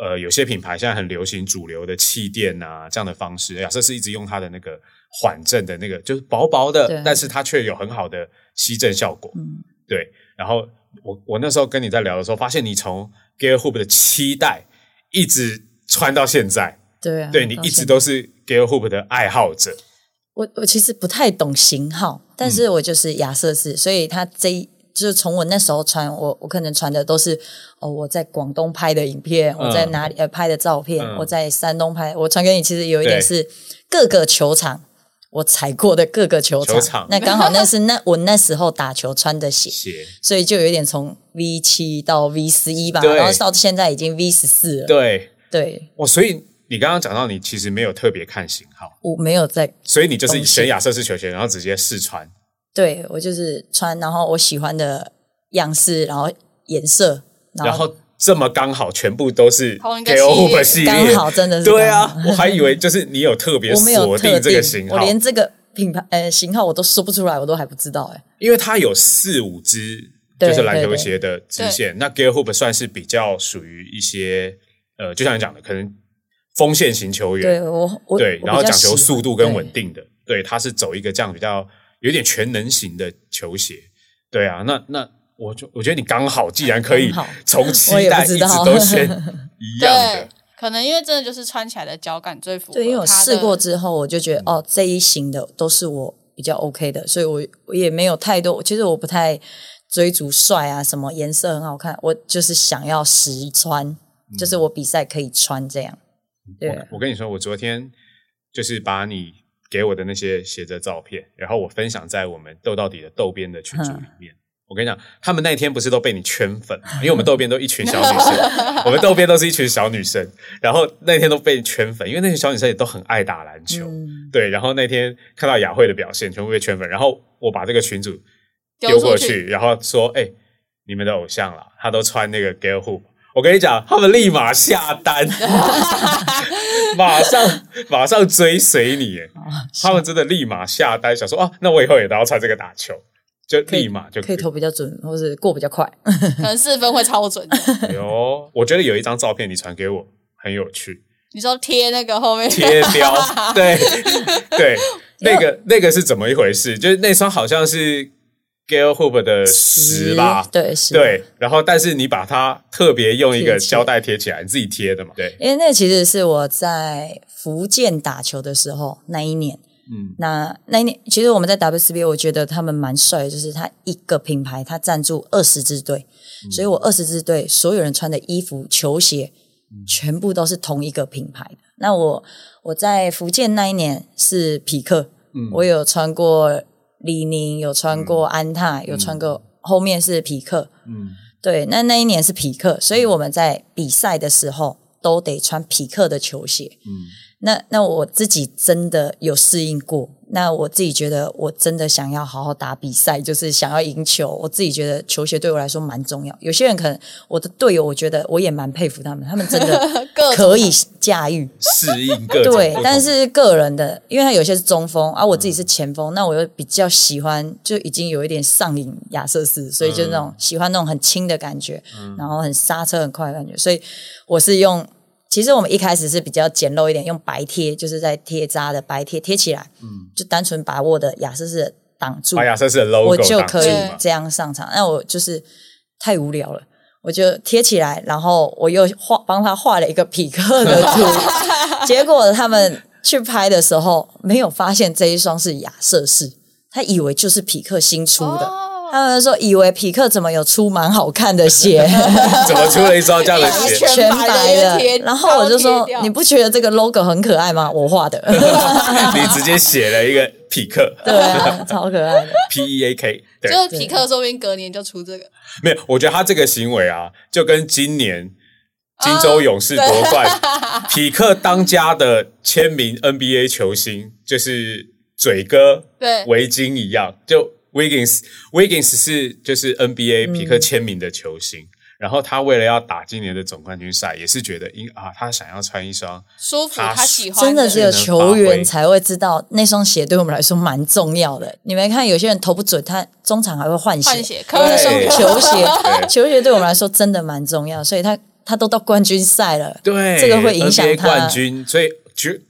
呃有些品牌现在很流行主流的气垫啊这样的方式。亚瑟士一直用它的那个缓震的那个，就是薄薄的对，但是它却有很好的吸震效果。嗯对，然后我我那时候跟你在聊的时候，发现你从 Gear Hoop 的期待一直穿到现在，对啊，对你一直都是 Gear Hoop 的爱好者。我我其实不太懂型号，但是我就是亚瑟士，所以他这一就是从我那时候穿，我我可能传的都是哦我在广东拍的影片，我在哪里呃拍的照片，嗯。我在山东拍，我传给你，其实有一点是各个球场我踩过的各个球场，球场。那刚好那是那我那时候打球穿的鞋，鞋，所以就有一点从 V 七到 V 十一吧，然后到现在已经 V 十四了，对，对。我所以你刚刚讲到你其实没有特别看型号，我没有在所以你就是选亚瑟士球鞋，然后直接试穿。对我就是穿，然后我喜欢的样式，然后颜色，然后这么刚好全部都是同一个 KO 系列。Hoop 系列，刚好真的是对啊我还以为就是你有特别 锁定这个型号。我，连这个品牌呃型号我都说不出来，我都还不知道哎、因为它有四五支就是篮球鞋的支线，那 Gear Hoop 算是比较属于一些呃，就像你讲的，可能锋线型球员，对我我对，然后讲求速度跟稳定的，对，他是走一个这样比较有点全能型的球鞋，对啊，那那我就我觉得你刚好，既然可以从期待一直不知道。都选 一样的，，可能因为真的就是穿起来的脚感最符合对，因为我试过之后，我就觉得哦这一型的都是我比较 OK 的，所以我我也没有太多，其实我不太追逐帅啊，什么颜色很好看，我就是想要实穿，嗯就是我比赛可以穿这样。对，我我跟你说，我昨天就是把你给我的那些写着照片，然后我分享在我们斗到底的斗边的群组里面。我跟你讲，他们那天不是都被你圈粉，因为我们斗边都一群小女生，我们斗边都是一群小女生，然后那天都被圈粉，因为那些小女生也都很爱打篮球，嗯对。然后那天看到雅慧的表现，全部被圈粉，然后我把这个群组丢丢过出去然后说：“哎、你们的偶像啦，他都穿那个 Gale Hoop。”我跟你讲，他们立马下单，马上马上追随你，哎他们真的立马下单，想说啊，那我以后也都要穿这个打球，就立马就可以投比较准，或是过比较快。可能四分会超准的。有，我觉得有一张照片你传给我很有趣，你说贴那个后面。贴标，对对，那个那个是怎么一回事？就是那双好像是 Gale Hoop 的十吧，对十，对，然后但是你把它特别用一个胶带贴起来，你自己贴的嘛？对，因为那其实是我在福建打球的时候那一年。嗯，那那一年，其实我们在 WCBA，我觉得他们蛮帅的，就是他一个品牌，他赞助二十支队，所以我二十支队所有人穿的衣服、球鞋，全部都是同一个品牌的。那我我在福建那一年是匹克，嗯。我有穿过李宁，有穿过安踏，有穿过后面是匹克，嗯，对，那那一年是匹克，所以我们在比赛的时候都得穿匹克的球鞋。嗯，那那我自己真的有适应过，那我自己觉得我真的想要好好打比赛，就是想要赢球。我自己觉得球鞋对我来说蛮重要。有些人可能我的队友，我觉得我也蛮佩服他们，他们真的 可以驾驭。适应各种，对但是个人的，因为他有些是中锋，而、我自己是前锋，那我又比较喜欢，就已经有一点上瘾亚瑟士，所以就那种、喜欢那种很轻的感觉，然后很刹车很快的感觉，所以我是用。其实我们一开始是比较简陋一点，用白贴，就是在贴扎的白贴贴起来，嗯就单纯把我的亚瑟士挡住，把亚瑟士的 logo 我就可以这样上场。那我就是太无聊了，我就贴起来，然后我又画帮他画了一个匹克的图，结果他们去拍的时候没有发现这一双是亚瑟士，他以为就是匹克新出的。哦他们说以为匹克怎么有出蛮好看的鞋，怎么出了一双这样的鞋？全全白白的。然后我就说你不觉得这个 logo 很可爱吗？我画的，你直接写了一个匹克。对啊，超可爱的。P E A K，对，就是匹克，说不定隔年就出这个。没有，我觉得他这个行为啊，就跟今年金州勇士夺冠，匹克当家的签名 NBA 球星就是嘴哥对。围巾一样，就 Wiggins Wiggins 是就是 NBA 匹克签名的球星，然后他为了要打今年的总冠军赛，也是觉得因啊，他想要穿一双舒服，他他喜欢真的只有球员才会知道那双鞋对我们来说蛮重要的。你们看，有些人投不准，他中场还会换鞋。换鞋，那双球鞋，球鞋对我们来说真的蛮重要，所以他他都到冠军赛了，对这个会影响他冠军，所以就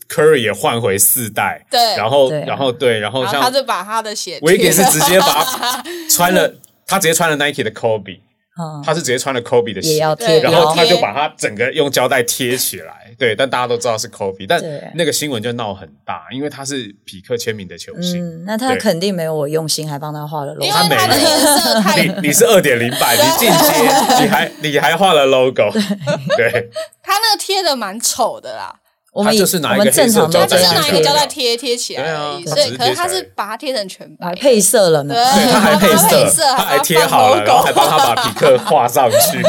Curry 也换回四代，对。然后对。然后对，然后然后像他就把他的鞋维给是直接把他穿了，他直接穿了 Nike 的 Kobe，嗯，他是直接穿了 Kobe 的鞋也要，贴然后他就把它整个用胶带贴起来，对，但大家都知道是 Kobe，但那个新闻就闹很大，因为他是匹克签名的球星，嗯，那他肯定没有我用心，还帮他画了 logo。他没。你你是二点零版，你进阶，你还你还画了 logo，对，他那个贴的蛮丑的啦，我们就是拿一个我们正常就是拿一个胶带贴贴贴起来所以可是他是把它贴成全白，配色了呢。对对，他还配色，色他还贴好了，然后还帮他把匹克画上去。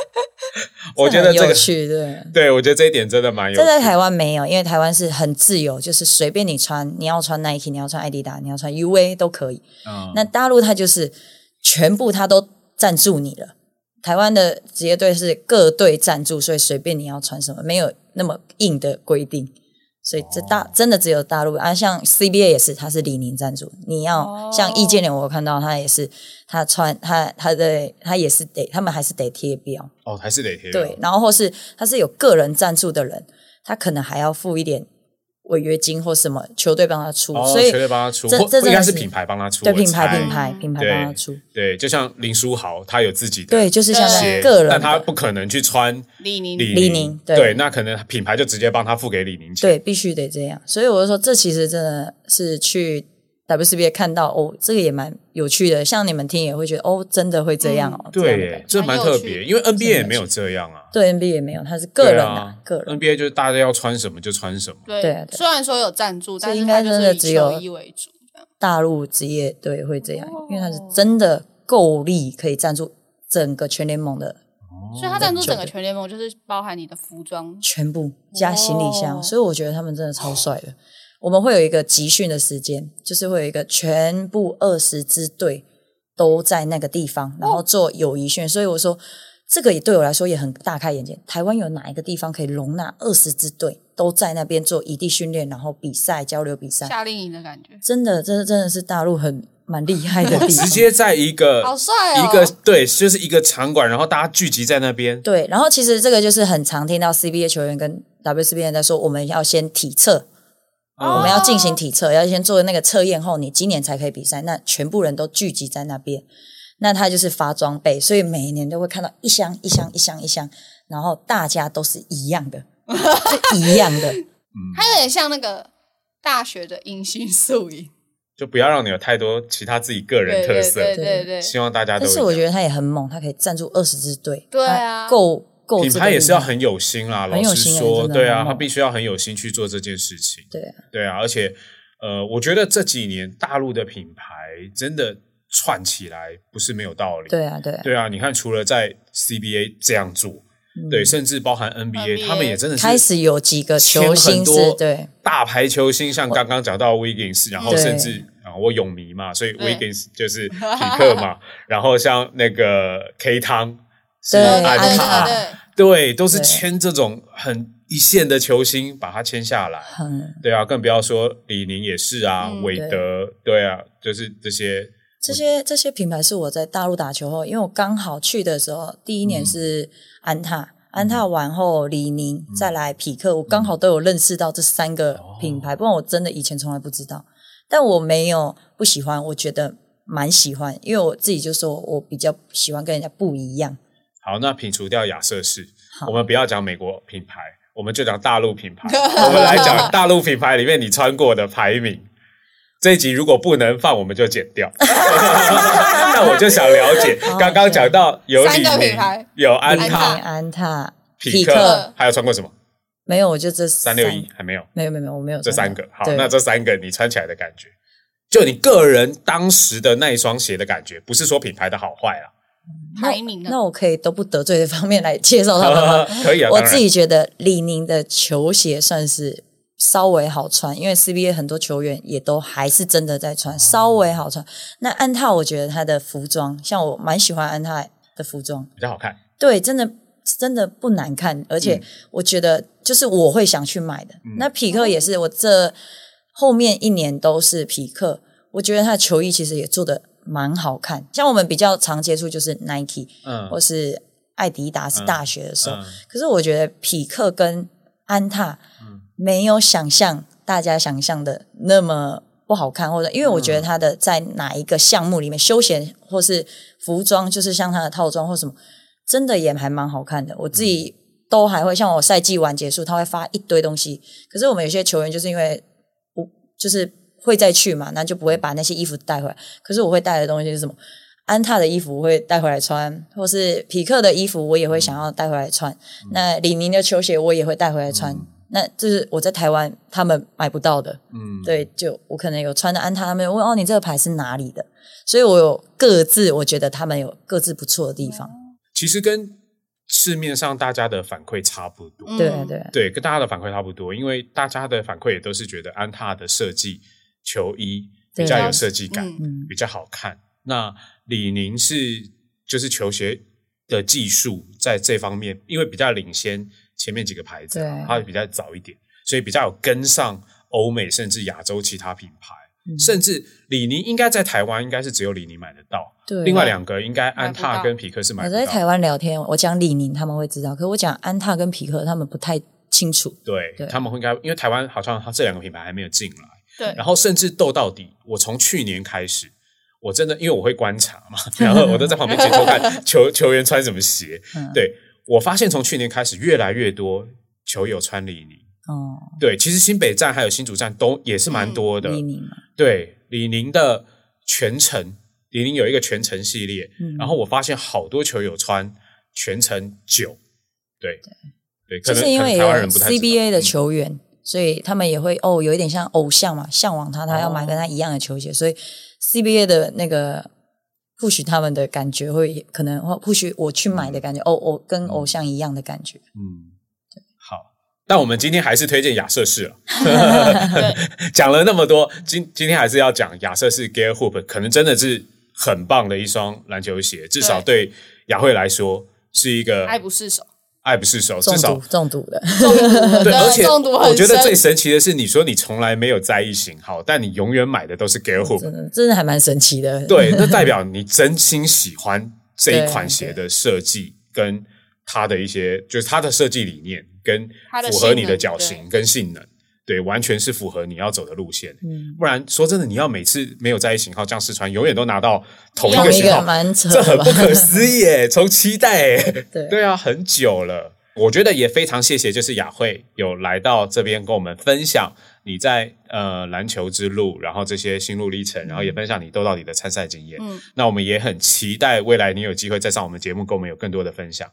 我觉得这个，有趣，对。对我觉得这一点真的蛮有趣。这在台湾没有，因为台湾是很自由，就是随便你穿，你要穿 Nike，你要穿艾迪达，你要穿 UA 都可以。嗯那大陆它就是全部它都赞助你了。台湾的职业队是各队赞助，所以随便你要穿什么，没有那么硬的规定。所以这大、真的只有大陆啊，像 CBA 也是，它是李宁赞助。你要、哦像易建联，我有看到他也是，他穿他他的他也是得，他们还是得贴标。哦，还是得贴标。对，，然后或是他是有个人赞助的人，他可能还要付一点违约金或什么，球队帮他出，哦，所以球队帮他出，这或这应该是品牌帮他出，对品牌品牌品牌帮他出，对，就像林书豪，他有自己的对，就是像那鞋，个人但他不可能去穿李宁。李李宁对。对，那可能品牌就直接帮他付给李宁钱。对必须得这样，所以我就说这其实真的是去 WCBA 看到哦，这个也蛮有趣的，像你们听也会觉得哦，真的会这样哦，对这蛮特别，因为 NBA 也没有这样啊。对 NBA 也没有，他是个人对啊啊，个人。NBA 就是大家要穿什么就穿什么。对对啊对虽然说有赞助，但是应该真的只有。大陆职业队会这样，哦因为他是真的够力，可以赞助整个全联盟的所以他赞助整个全联盟，就是包含你的服装。全部加行李箱，哦所以我觉得他们真的超帅的。我们会有一个集训的时间，就是会有一个全部二十支队都在那个地方，然后做友谊训。所以我说，这个也对我来说也很大开眼界。台湾有哪一个地方可以容纳二十支队都在那边做异地训练，然后比赛交流比赛？夏令营的感觉，真的，这真的是大陆很蛮厉害的地方。直接在一个好帅哦！一个对，就是一个场馆，然后大家聚集在那边。对，然后其实这个就是很常听到 CBA 球员跟 WCBA 在说，我们要先体测，哦我们要进行体测，要先做那个测验后，你今年才可以比赛。那全部人都聚集在那边，那他就是发装备，所以每一年都会看到一箱一箱一箱一箱，然后大家都是一样的，是一样的。它有点像那个大学的迎新宿营，就不要让你有太多其他自己个人对对特色，对对对，希望大家都但。是我觉得他也很猛，他可以赞助二十支队，对啊够够品牌也是要很有心啦，老实说，对啊，他必须要很有心去做这件事情。对啊，对啊，而且呃，我觉得这几年大陆的品牌真的串起来不是没有道理。对啊，对啊，对啊，你看，除了在 CBA 这样做，对，甚至包含 NBA，, 他们也真的是开始有几个球签星很多是对。大牌球星，像刚刚讲到 Wiggins，然后甚至啊，我泳迷嘛，所以对。Wiggins 就是匹 克嘛，然后像那个 K 汤是对安安踏，踏对。对，都是签这种很一线的球星，把他签下来。对啊，更不要说李宁也是啊，嗯韦德，对啊，就是这些。这些这些品牌是我在大陆打球后，因为我刚好去的时候，第一年是安踏，安踏完后李宁，再来匹克，我刚好都有认识到这三个品牌，不然我真的以前从来不知道。但我没有不喜欢，我觉得蛮喜欢，因为我自己就说我比较喜欢跟人家不一样。好，那摒除掉亚瑟士，我们不要讲美国品牌，我们就讲大陆品牌。我们来讲大陆品牌里面你穿过的排名。这一集如果不能放，我们就剪掉。那我就想了解，刚刚讲到有李宁，有安、踏、安踏、匹克，还有穿过什么？没有，我就这三六一还没有，没有没有没有，我没有这三个。好，那这三个你穿起来的感觉，就你个人当时的那一双鞋的感觉，不是说品牌的好坏啦。排名啊那我可以都不得罪的方面来介绍他们吗？可以啊，我自己觉得李宁的球鞋算是稍微好穿，因为 CBA 很多球员也都还是真的在穿，稍微好穿。那安踏，我觉得他的服装，像我蛮喜欢安踏的服装。比较好看。对，真的真的不难看，而且我觉得就是我会想去买的。那匹克也是，我这后面一年都是匹克，我觉得他的球衣其实也做的蛮好看。像我们比较常接触就是 Nike 嗯或是艾迪达斯，大学的时候。嗯可是我觉得匹克跟安踏没有想象大家想象的那么不好看，或者因为我觉得它的在哪一个项目里面，休闲或是服装，就是像它的套装或什么，真的也还蛮好看的。我自己都还会像我赛季完结束，他会发一堆东西。可是我们有些球员就是因为不就是会再去嘛，那就不会把那些衣服带回来。可是我会带的东西是什么？安踏的衣服我会带回来穿，或是匹克的衣服我也会想要带回来穿。那李宁的球鞋我也会带回来穿。那这是我在台湾他们买不到的，嗯，对，就我可能有穿的安踏，他们有问哦，你这个牌是哪里的？所以我有各自，我觉得他们有各自不错的地方。其实跟市面上大家的反馈差不多。嗯对啊对啊，对，跟大家的反馈差不多，因为大家的反馈也都是觉得安踏的设计球衣比较有设计感，比较好看。那李宁是就是球鞋的技术在这方面，因为比较领先前面几个牌子它比较早一点，所以比较有跟上欧美甚至亚洲其他品牌。嗯甚至李宁应该在台湾应该是只有李宁买得到，对另外两个应该安踏跟匹克是买得到。我在台湾聊天，我讲李宁他们会知道，可我讲安踏跟匹克他们不太清楚。对对他们会应该，因为台湾好像它这两个品牌还没有进来。对然后甚至斗到底，我从去年开始，我真的因为我会观察嘛，然后我都在旁边监督看 球球员穿什么鞋。嗯对我发现从去年开始，越来越多球友穿李宁。哦，对，其实新北站还有新竹站都也是蛮多的。李宁嘛，对，李宁的全程，李宁有一个全程系列，嗯然后我发现好多球友穿全程九。对对，可能因为台湾人不太 CBA 的嗯球员，所以他们也会哦，有一点像偶像嘛，向往他，他要买跟他一样的球鞋，所以 CBA 的那个或许他们的感觉会可能或或许我去买的感觉，哦，哦，跟偶像一样的感觉。嗯，好。但我们今天还是推荐亚瑟士了。对，讲了那么多，今今天还是要讲亚瑟士 Gear Hoop，可能真的是很棒的一双篮球鞋，至少对雅慧来说是一个爱不释手，爱不释手，中至少毒中毒的，中毒对，而且中毒很我觉得最神奇的是，你说你从来没有在意型号，但你永远买的都是 Gear Hoop，真的真的还蛮神奇的。对，那代表你真心喜欢这一款鞋的设计跟它的一些，就是它的设计理念跟符合你的脚型跟性能，对，完全是符合你要走的路线。嗯，不然说真的，你要每次没有在意型号这样试穿，永远都拿到同一个型号，这很？不可思议耶！从期待耶，对对啊，很久了。我觉得也非常谢谢，就是雅慧有来到这边跟我们分享你在呃篮球之路，然后这些心路历程，然后也分享你斗到底的参赛经验。嗯那我们也很期待未来你有机会再上我们节目，跟我们有更多的分享。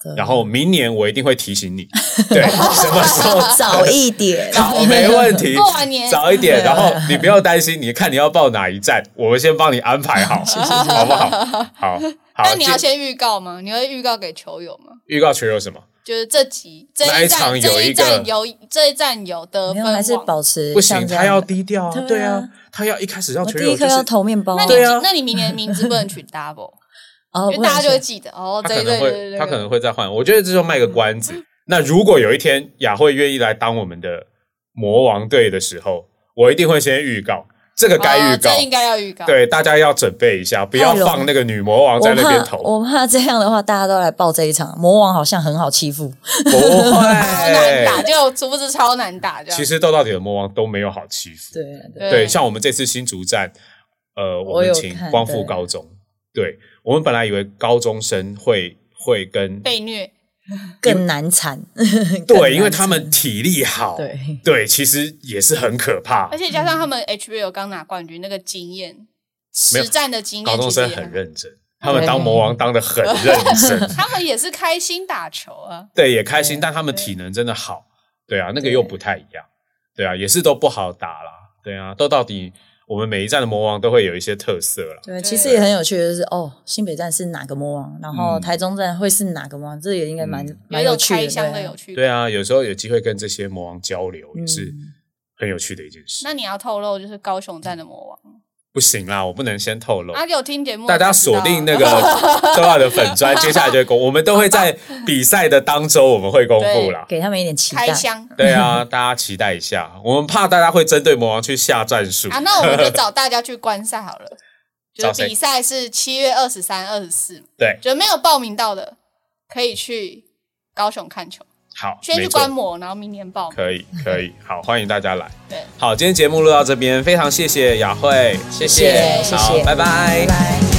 的然后明年我一定会提醒你，对，什么时候 早一点，好，没问题。过完年早一点，然后你不要担心，你看你要报哪一站，我们先帮你安排好，好不好？好，好。但你要先预告吗？你会预告给球友吗？预告球友什么？就是这集这一场站这一有一个站有这一站有得分还是保持不行，他要低调啊，对啊他要一开始让我球友就是第一颗要投面包啊，那你对啊那你明年名字不能取 double，哦，因为大家就会会记得哦。他这可能会，一对对对对，他可能会再换。我觉得这就卖个关子。那如果有一天雅慧愿意来当我们的魔王队的时候，我一定会先预告，这个该预告哦这。应该要预告。对，大家要准备一下，不要放那个女魔王在那边投。我怕这样的话，大家都来报这一场。魔王好像很好欺负，不超难打，就殊不知超难打这样。其实斗到底的魔王都没有好欺负。对对，对，像我们这次新竹站，呃，我们请光复高中，对我们本来以为高中生会会跟被虐，更难缠。更对，因为他缠们体力好，对。对，其实也是很可怕。而。且加上他们 HBO 刚拿冠军那个经验，实战的经验，高中生很认真，他们当魔王 当的很认真，他们也是开心打球啊。对，也开心，但他们体能真的好，对啊，那个又不太一样，对啊，也是都不好打啦，对啊，都到底我们每一站的魔王都会有一些特色了。对，其实也很有趣的是，哦，新北站是哪个魔王，然后嗯台中站会是哪个魔王，这也应该蛮蛮有趣的。对啊有趣。对。啊，有时候有机会跟这些魔王交流，也是嗯很有趣的一件事。那你要透露就是高雄站的魔王，不行啦，我不能先透露。啊，有听节目，大家锁定那个 周亚的粉砖，接下来就会公，我们都会在比赛的当周我们会公布啦。给他们一点期待开。箱对啊，大家期待一下。我们怕大家会针对魔王去下战术啊，。那我们就找大家去观赛好了。就是比赛是七月二十三、二十四，对，就没有报名到的可以去高雄看球，好，先去观摩，然后明年报。可以，可以，好，欢迎大家来。对，好，今天节目录到这边，非常谢谢雅慧，谢谢谢好拜拜拜拜。